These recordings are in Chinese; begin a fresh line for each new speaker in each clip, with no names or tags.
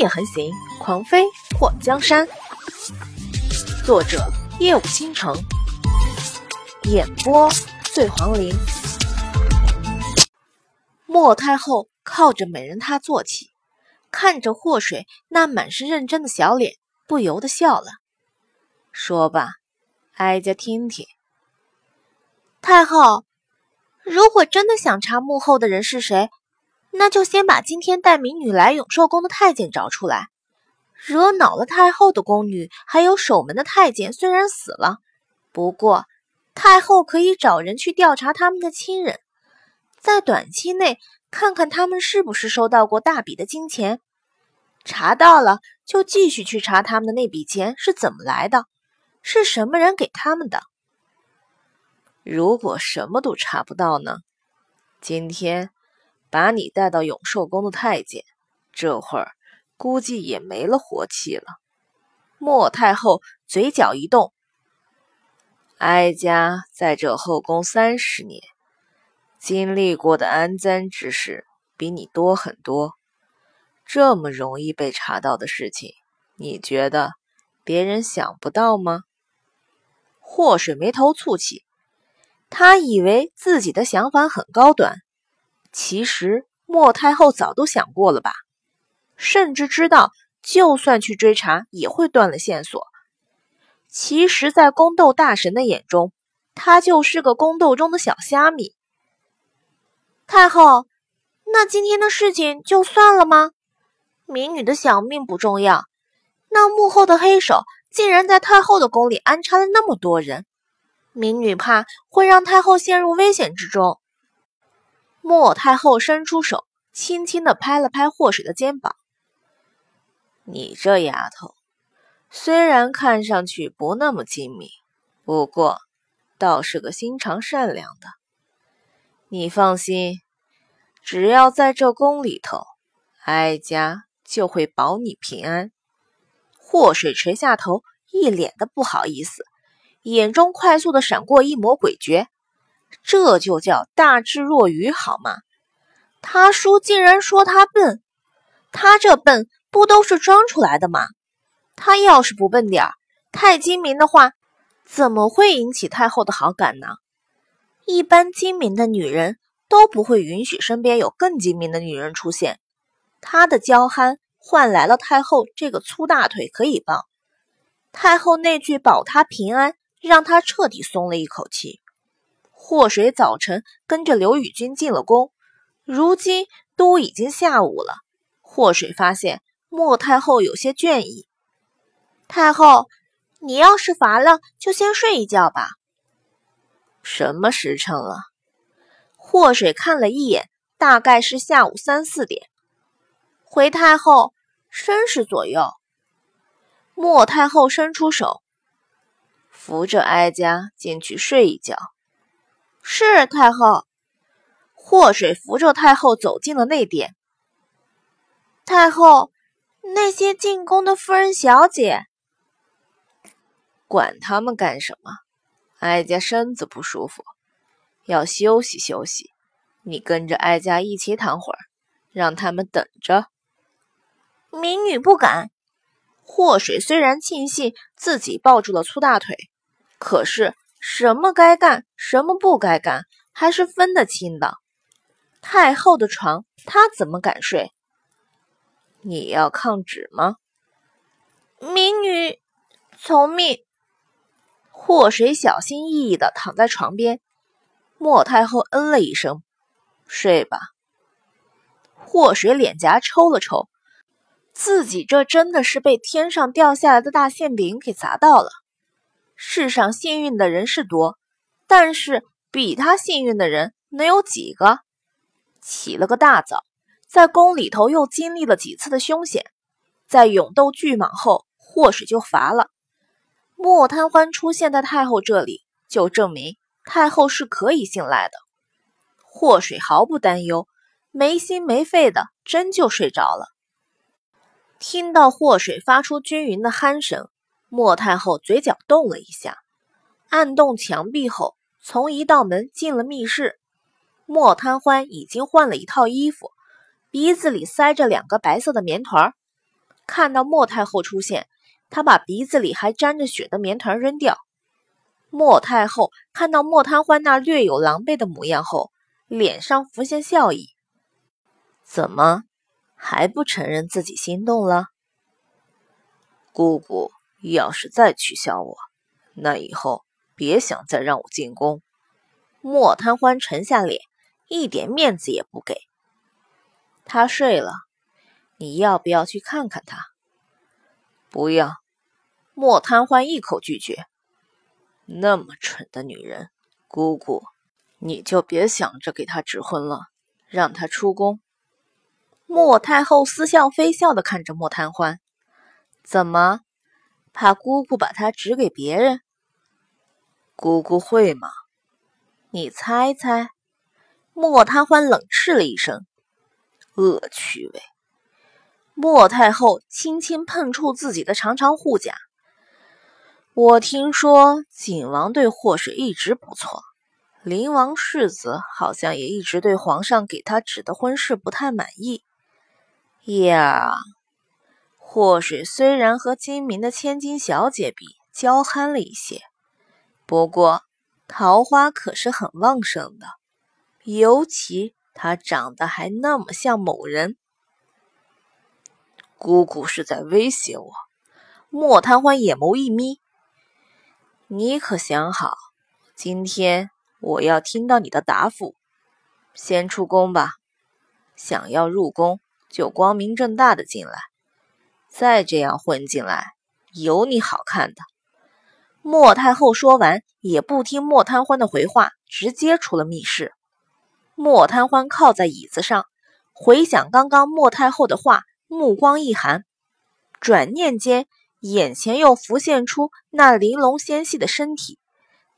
也横行，狂飞破江山。作者：夜舞倾城，演播：醉黄林。莫太后靠着美人榻坐起，看着祸水那满是认真的小脸，不由得笑了。说吧，哀家听听。
太后，如果真的想查幕后的人是谁，那就先把今天带民女来永寿宫的太监找出来。惹恼了太后的宫女，还有守门的太监，虽然死了，不过太后可以找人去调查他们的亲人，在短期内看看他们是不是收到过大笔的金钱。查到了，就继续去查他们的那笔钱是怎么来的，是什么人给他们的。
如果什么都查不到呢？今天。把你带到永寿宫的太监，这会儿估计也没了活气了。莫太后嘴角一动，哀家在这后宫三十年，经历过的安簪之事比你多很多。这么容易被查到的事情，你觉得别人想不到吗？祸水眉头蹙起，他以为自己的想法很高端。其实莫太后早都想过了吧，甚至知道，就算去追查，也会断了线索。其实，在宫斗大神的眼中，他就是个宫斗中的小虾米。
太后，那今天的事情就算了吗？民女的小命不重要，那幕后的黑手竟然在太后的宫里安插了那么多人，民女怕会让太后陷入危险之中。
莫太后伸出手，轻轻的拍了拍祸水的肩膀。你这丫头，虽然看上去不那么精明，不过倒是个心肠善良的。你放心，只要在这宫里头，哀家就会保你平安。祸水垂下头，一脸的不好意思，眼中快速的闪过一抹诡谲。这就叫大智若愚，好吗？
他叔竟然说他笨，他这笨不都是装出来的吗？他要是不笨点儿，太精明的话，怎么会引起太后的好感呢？一般精明的女人都不会允许身边有更精明的女人出现。他的娇憨换来了太后这个粗大腿可以抱，太后那句保他平安，让他彻底松了一口气。祸水早晨跟着刘宇君进了宫，如今都已经下午了。祸水发现莫太后有些倦意。太后，你要是乏了，就先睡一觉吧。
什么时辰了？
祸水看了一眼，大概是下午三四点。回太后，申时左右。
莫太后伸出手，扶着哀家进去睡一觉。
是太后，
祸水扶着太后走进了内殿。
太后，那些进宫的夫人小姐，
管他们干什么？哀家身子不舒服，要休息休息。你跟着哀家一起躺会儿，让他们等着。
民女不敢。
祸水虽然庆幸自己抱住了粗大腿，可是。什么该干，什么不该干，还是分得清的。太后的床，她怎么敢睡？你要抗旨吗？
民女从命。
祸水小心翼翼的躺在床边。莫太后嗯了一声，睡吧。祸水脸颊抽了抽，自己这真的是被天上掉下来的大馅饼给砸到了。世上幸运的人是多，但是比他幸运的人能有几个？起了个大早，在宫里头又经历了几次的凶险，在勇斗巨蟒后，祸水就乏了。莫贪欢出现在太后这里，就证明太后是可以信赖的。祸水毫不担忧，没心没肺的，真就睡着了。听到祸水发出均匀的鼾声。莫太后嘴角动了一下，按动墙壁后，从一道门进了密室。莫贪欢已经换了一套衣服，鼻子里塞着两个白色的棉团看到莫太后出现，他把鼻子里还沾着血的棉团扔掉。莫太后看到莫贪欢那略有狼狈的模样后，脸上浮现笑意。怎么，还不承认自己心动了？姑姑要是再取笑我，那以后别想再让我进宫。莫贪欢沉下脸，一点面子也不给。他睡了，你要不要去看看他？不要。莫贪欢一口拒绝。那么蠢的女人，姑姑，你就别想着给她指婚了，让她出宫。莫太后似笑非笑的看着莫贪欢，怎么，怕姑姑把她指给别人？姑姑会吗？你猜猜。莫贪欢冷斥了一声：“恶趣味。”莫太后轻轻碰触自己的长长护甲。我听说景王对祸水一直不错，灵王世子好像也一直对皇上给他指的婚事不太满意。呀，祸水虽然和精明的千金小姐比娇憨了一些，不过桃花可是很旺盛的，尤其她长得还那么像某人。姑姑是在威胁我。莫贪欢眼眸一眯。你可想好，今天我要听到你的答复。先出宫吧，想要入宫就光明正大的进来，再这样混进来，有你好看的。莫太后说完，也不听莫贪欢的回话，直接出了密室。莫贪欢靠在椅子上，回想刚刚莫太后的话，目光一寒，转念间。眼前又浮现出那玲珑纤细的身体，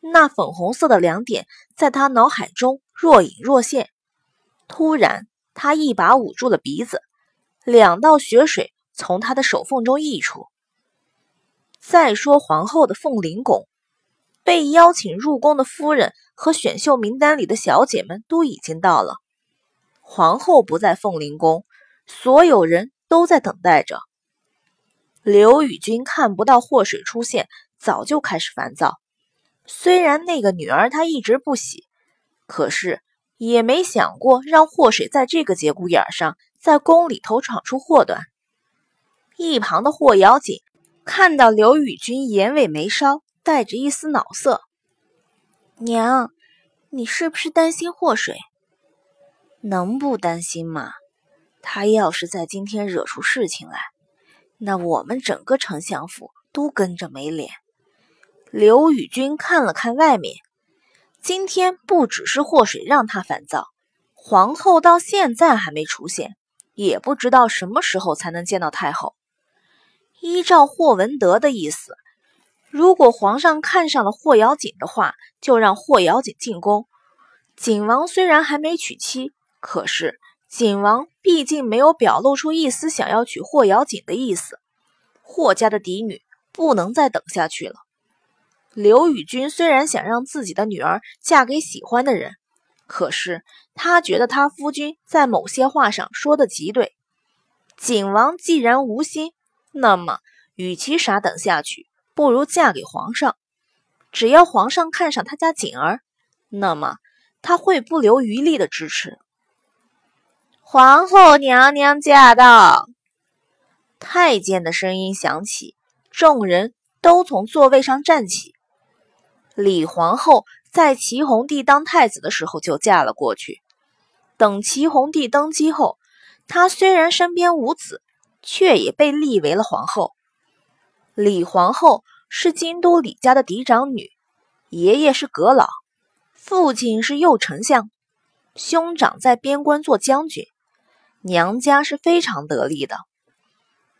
那粉红色的两点在他脑海中若隐若现。突然，他一把捂住了鼻子，两道血水从他的手缝中溢出。再说皇后的凤麟宫，被邀请入宫的夫人和选秀名单里的小姐们都已经到了。皇后不在凤麟宫，所有人都在等待着。刘宇君看不到祸水出现，早就开始烦躁。虽然那个女儿他一直不喜，可是也没想过让祸水在这个节骨眼上在宫里头闯出祸端。一旁的霍瑶锦看到刘宇君眼尾眉梢带着一丝恼色：“
娘，你是不是担心祸水？
能不担心吗？他要是在今天惹出事情来……”那我们整个丞相府都跟着没脸。刘宇君看了看外面，今天不只是祸水让他烦躁，皇后到现在还没出现，也不知道什么时候才能见到太后。依照霍文德的意思，如果皇上看上了霍瑶锦的话，就让霍瑶锦进宫。景王虽然还没娶妻，可是。景王毕竟没有表露出一丝想要娶霍瑶锦的意思，霍家的嫡女不能再等下去了。刘宇君虽然想让自己的女儿嫁给喜欢的人，可是他觉得他夫君在某些话上说的极对。景王既然无心，那么与其傻等下去，不如嫁给皇上。只要皇上看上他家锦儿，那么他会不留余力的支持。
皇后娘娘驾到！
太监的声音响起，众人都从座位上站起。李皇后在齐弘帝当太子的时候就嫁了过去。等齐弘帝登基后，她虽然身边无子，却也被立为了皇后。李皇后是京都李家的嫡长女，爷爷是阁老，父亲是右丞相，兄长在边关做将军。娘家是非常得力的。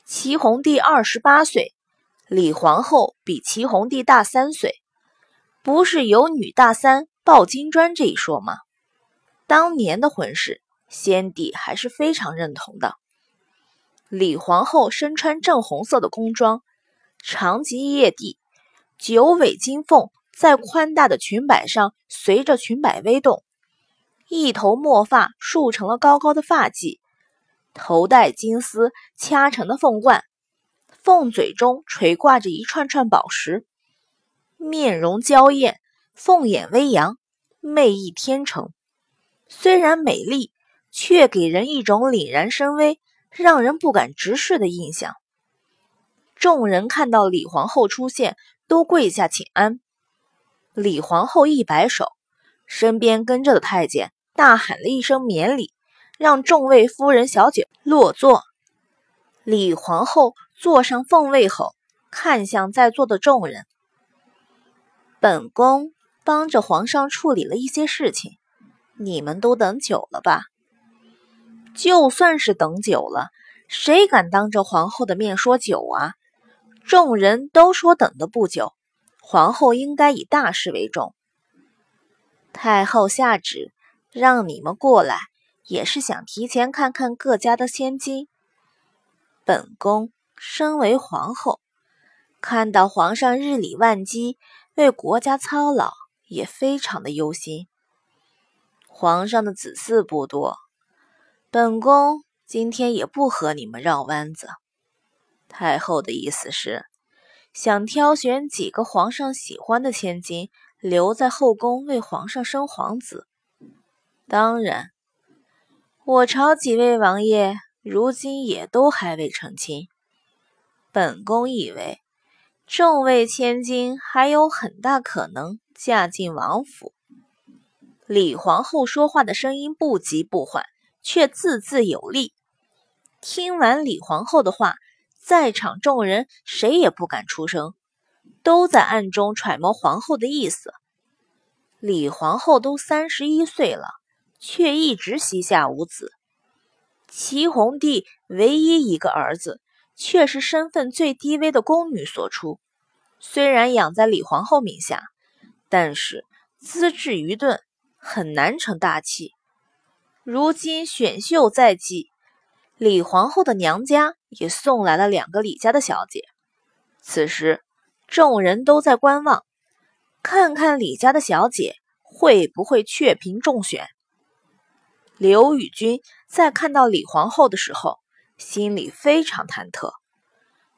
齐弘帝二十八岁，李皇后比齐弘帝大三岁，不是有女大三抱金砖这一说吗？当年的婚事，先帝还是非常认同的。李皇后身穿正红色的宫装，长及腋地，九尾金凤在宽大的裙摆上随着裙摆微动，一头墨发束成了高高的发髻。头戴金丝掐成的凤冠，凤嘴中垂挂着一串串宝石，面容娇艳，凤眼微扬，媚意天成。虽然美丽，却给人一种凛然深威、让人不敢直视的印象。众人看到李皇后出现，都跪下请安。李皇后一摆手，身边跟着的太监大喊了一声免礼，让众位夫人小姐落座。李皇后坐上凤位后，看向在座的众人：“本宫帮着皇上处理了一些事情，你们都等久了吧？就算是等久了，谁敢当着皇后的面说久啊？众人都说等的不久。”皇后应该以大事为重。太后下旨让你们过来，也是想提前看看各家的千金。本宫身为皇后，看到皇上日理万机，为国家操劳，也非常的忧心。皇上的子嗣不多，本宫今天也不和你们绕弯子。太后的意思是。想挑选几个皇上喜欢的千金，留在后宫为皇上生皇子。当然，我朝几位王爷如今也都还未成亲。本宫以为，众位千金还有很大可能嫁进王府。李皇后说话的声音不急不缓，却字字有力。听完李皇后的话。在场众人谁也不敢出声，都在暗中揣摩皇后的意思。李皇后都三十一岁了，却一直膝下无子。齐弘帝唯一一个儿子，却是身份最低微的宫女所出。虽然养在李皇后名下，但是资质愚钝，很难成大器。如今选秀在即。李皇后的娘家也送来了两个李家的小姐。此时，众人都在观望，看看李家的小姐会不会雀屏中选。刘宇君在看到李皇后的时候，心里非常忐忑。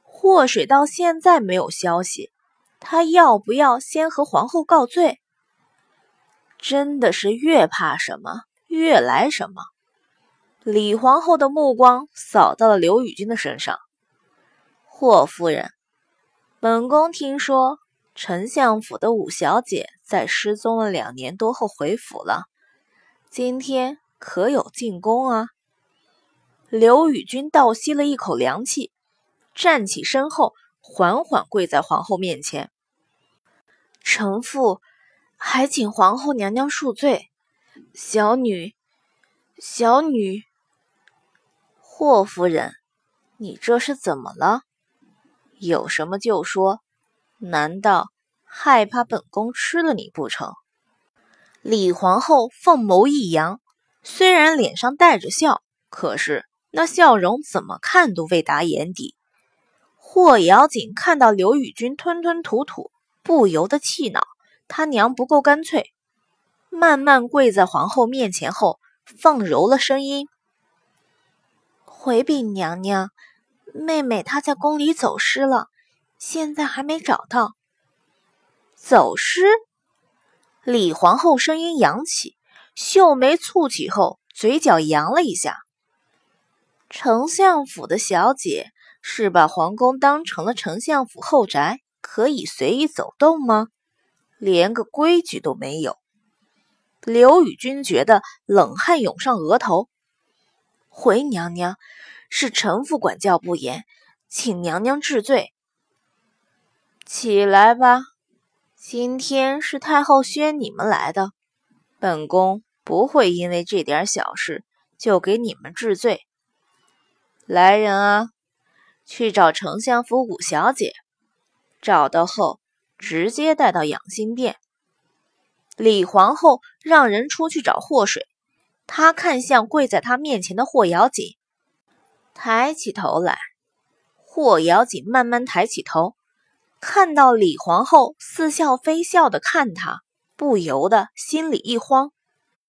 祸水到现在没有消息，他要不要先和皇后告罪？真的是越怕什么，越来什么。李皇后的目光扫到了刘宇君的身上。霍夫人，本宫听说丞相府的五小姐在失踪了两年多后回府了，今天可有进宫啊？刘宇君倒吸了一口凉气，站起身后，缓缓跪在皇后面前。
臣妇还请皇后娘娘恕罪，小女，小女。
霍夫人，你这是怎么了？有什么就说。难道害怕本宫吃了你不成？李皇后凤眸一扬，虽然脸上带着笑，可是那笑容怎么看都未达眼底。霍瑶锦看到刘宇君吞吞吐吐，不由得气恼，他娘不够干脆。慢慢跪在皇后面前后，放柔了声音。
回禀娘娘，妹妹她在宫里走失了，现在还没找到。
走失？李皇后声音扬起，秀眉蹙起后，嘴角扬了一下。丞相府的小姐是把皇宫当成了丞相府后宅，可以随意走动吗？连个规矩都没有。刘宇君觉得冷汗涌上额头。
回娘娘，是臣妇管教不严，请娘娘治罪。
起来吧，今天是太后宣你们来的，本宫不会因为这点小事就给你们治罪。来人啊，去找丞相府五小姐，找到后直接带到养心殿。李皇后让人出去找祸水。她看向跪在她面前的霍瑶锦，抬起头来。霍瑶锦慢慢抬起头，看到李皇后似笑非笑的看她，不由得心里一慌。